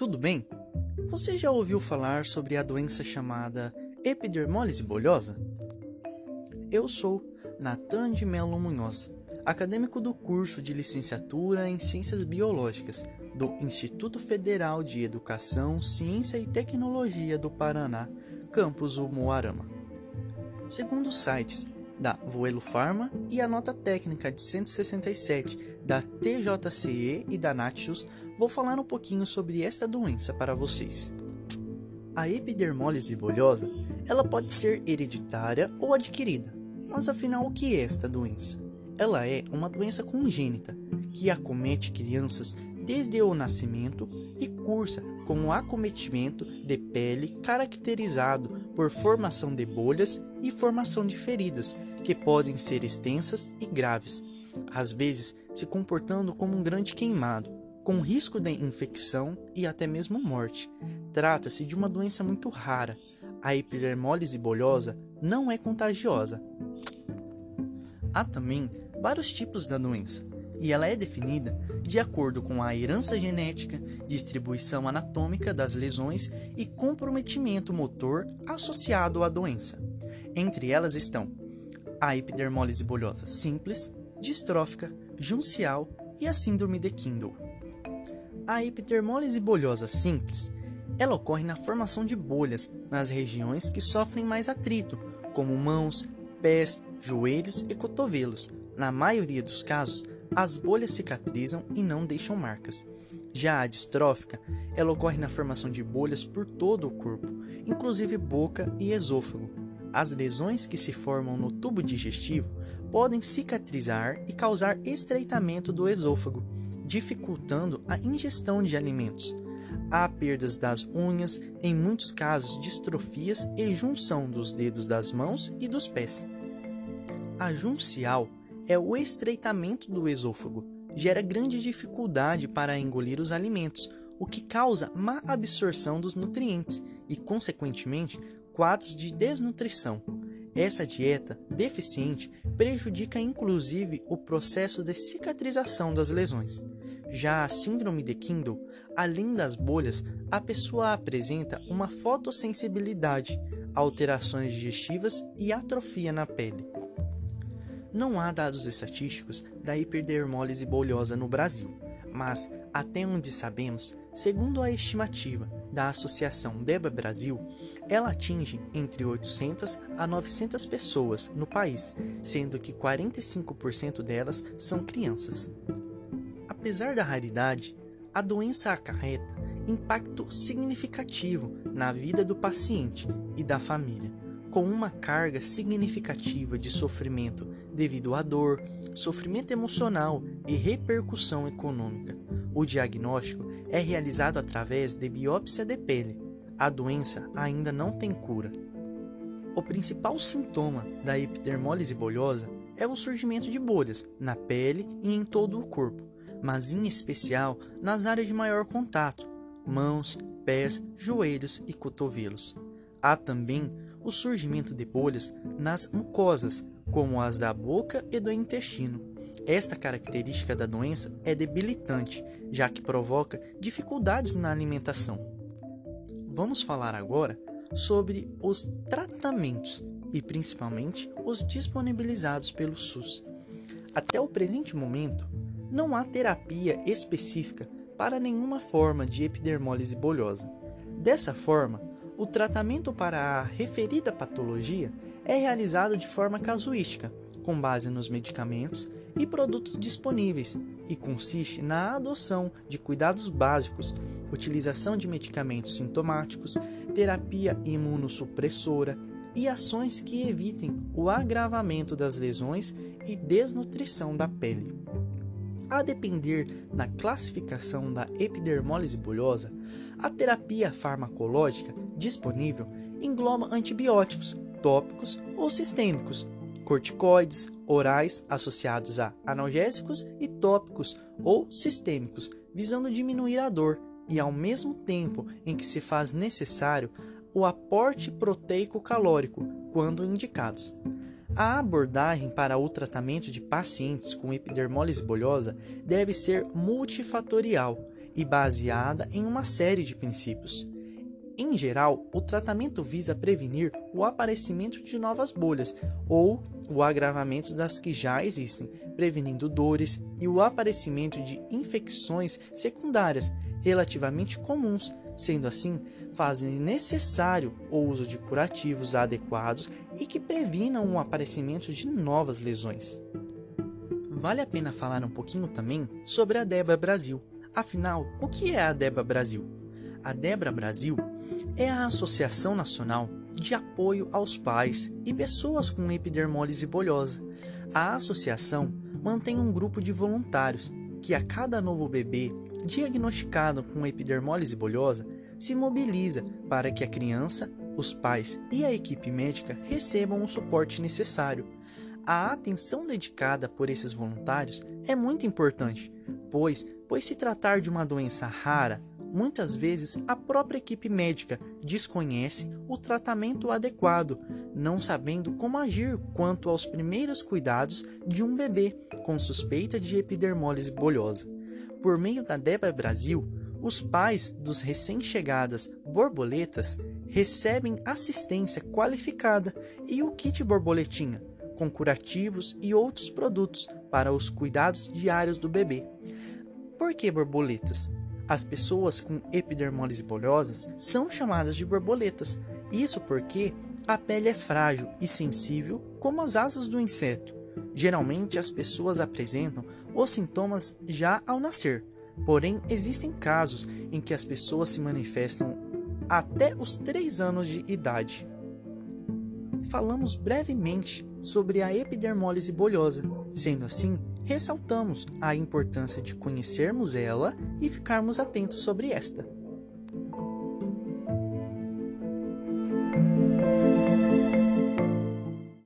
tudo bem? Você já ouviu falar sobre a doença chamada epidermólise bolhosa? Eu sou Natan de Melo Munhoz, acadêmico do curso de licenciatura em Ciências Biológicas do Instituto Federal de Educação, Ciência e Tecnologia do Paraná, campus Umuarama. Segundo os sites da Voelo Pharma e a nota técnica de 167 da TJCE e da Natius, vou falar um pouquinho sobre esta doença para vocês. A epidermólise bolhosa, ela pode ser hereditária ou adquirida. Mas afinal, o que é esta doença? Ela é uma doença congênita que acomete crianças desde o nascimento e cursa com um acometimento de pele caracterizado por formação de bolhas e formação de feridas, que podem ser extensas e graves, às vezes se comportando como um grande queimado, com risco de infecção e até mesmo morte. Trata-se de uma doença muito rara. A epidermólise bolhosa não é contagiosa. Há também vários tipos da doença, e ela é definida de acordo com a herança genética, distribuição anatômica das lesões e comprometimento motor associado à doença. Entre elas estão a epidermólise bolhosa simples, distrófica, juncial e a síndrome de Kindle. A epidermólise bolhosa simples, ela ocorre na formação de bolhas nas regiões que sofrem mais atrito, como mãos, pés, joelhos e cotovelos. Na maioria dos casos, as bolhas cicatrizam e não deixam marcas. Já a distrófica, ela ocorre na formação de bolhas por todo o corpo, inclusive boca e esôfago. As lesões que se formam no tubo digestivo podem cicatrizar e causar estreitamento do esôfago, dificultando a ingestão de alimentos. Há perdas das unhas, em muitos casos distrofias e junção dos dedos das mãos e dos pés. A juncial é o estreitamento do esôfago. Gera grande dificuldade para engolir os alimentos, o que causa má absorção dos nutrientes e, consequentemente, quadros de desnutrição. Essa dieta deficiente prejudica inclusive o processo de cicatrização das lesões. Já a síndrome de Kindle, além das bolhas, a pessoa apresenta uma fotossensibilidade, alterações digestivas e atrofia na pele. Não há dados estatísticos da hiperdermólise bolhosa no Brasil, mas, até onde sabemos, segundo a estimativa da Associação DEBA Brasil, ela atinge entre 800 a 900 pessoas no país, sendo que 45% delas são crianças. Apesar da raridade, a doença acarreta impacto significativo na vida do paciente e da família com uma carga significativa de sofrimento devido à dor, sofrimento emocional e repercussão econômica. O diagnóstico é realizado através de biópsia de pele. A doença ainda não tem cura. O principal sintoma da epidermólise bolhosa é o surgimento de bolhas na pele e em todo o corpo, mas em especial nas áreas de maior contato, mãos, pés, joelhos e cotovelos. Há também o surgimento de bolhas nas mucosas, como as da boca e do intestino. Esta característica da doença é debilitante, já que provoca dificuldades na alimentação. Vamos falar agora sobre os tratamentos e principalmente os disponibilizados pelo SUS. Até o presente momento, não há terapia específica para nenhuma forma de epidermólise bolhosa. Dessa forma, o tratamento para a referida patologia é realizado de forma casuística, com base nos medicamentos e produtos disponíveis, e consiste na adoção de cuidados básicos, utilização de medicamentos sintomáticos, terapia imunossupressora e ações que evitem o agravamento das lesões e desnutrição da pele. A depender da classificação da epidermólise bulhosa, a terapia farmacológica disponível engloba antibióticos tópicos ou sistêmicos, corticoides orais associados a analgésicos e tópicos ou sistêmicos, visando diminuir a dor e ao mesmo tempo em que se faz necessário o aporte proteico calórico quando indicados. A abordagem para o tratamento de pacientes com epidermólise bolhosa deve ser multifatorial e baseada em uma série de princípios. Em geral, o tratamento visa prevenir o aparecimento de novas bolhas ou o agravamento das que já existem, prevenindo dores e o aparecimento de infecções secundárias relativamente comuns. Sendo assim, fazem necessário o uso de curativos adequados e que previnam o aparecimento de novas lesões. Vale a pena falar um pouquinho também sobre a Debra Brasil. Afinal, o que é a Debra Brasil? A Debra Brasil é a Associação Nacional de Apoio aos Pais e Pessoas com Epidermólise Bolhosa. A associação mantém um grupo de voluntários que, a cada novo bebê diagnosticado com epidermólise bolhosa, se mobiliza para que a criança, os pais e a equipe médica recebam o suporte necessário. A atenção dedicada por esses voluntários é muito importante, pois, pois se tratar de uma doença rara, Muitas vezes, a própria equipe médica desconhece o tratamento adequado, não sabendo como agir quanto aos primeiros cuidados de um bebê com suspeita de epidermólise bolhosa. Por meio da DEBA Brasil, os pais dos recém-chegadas borboletas recebem assistência qualificada e o kit borboletinha, com curativos e outros produtos para os cuidados diários do bebê. Por que borboletas? As pessoas com epidermólise bolhosas são chamadas de borboletas, isso porque a pele é frágil e sensível como as asas do inseto. Geralmente as pessoas apresentam os sintomas já ao nascer, porém existem casos em que as pessoas se manifestam até os 3 anos de idade. Falamos brevemente sobre a epidermólise bolhosa, sendo assim, ressaltamos a importância de conhecermos ela e ficarmos atentos sobre esta.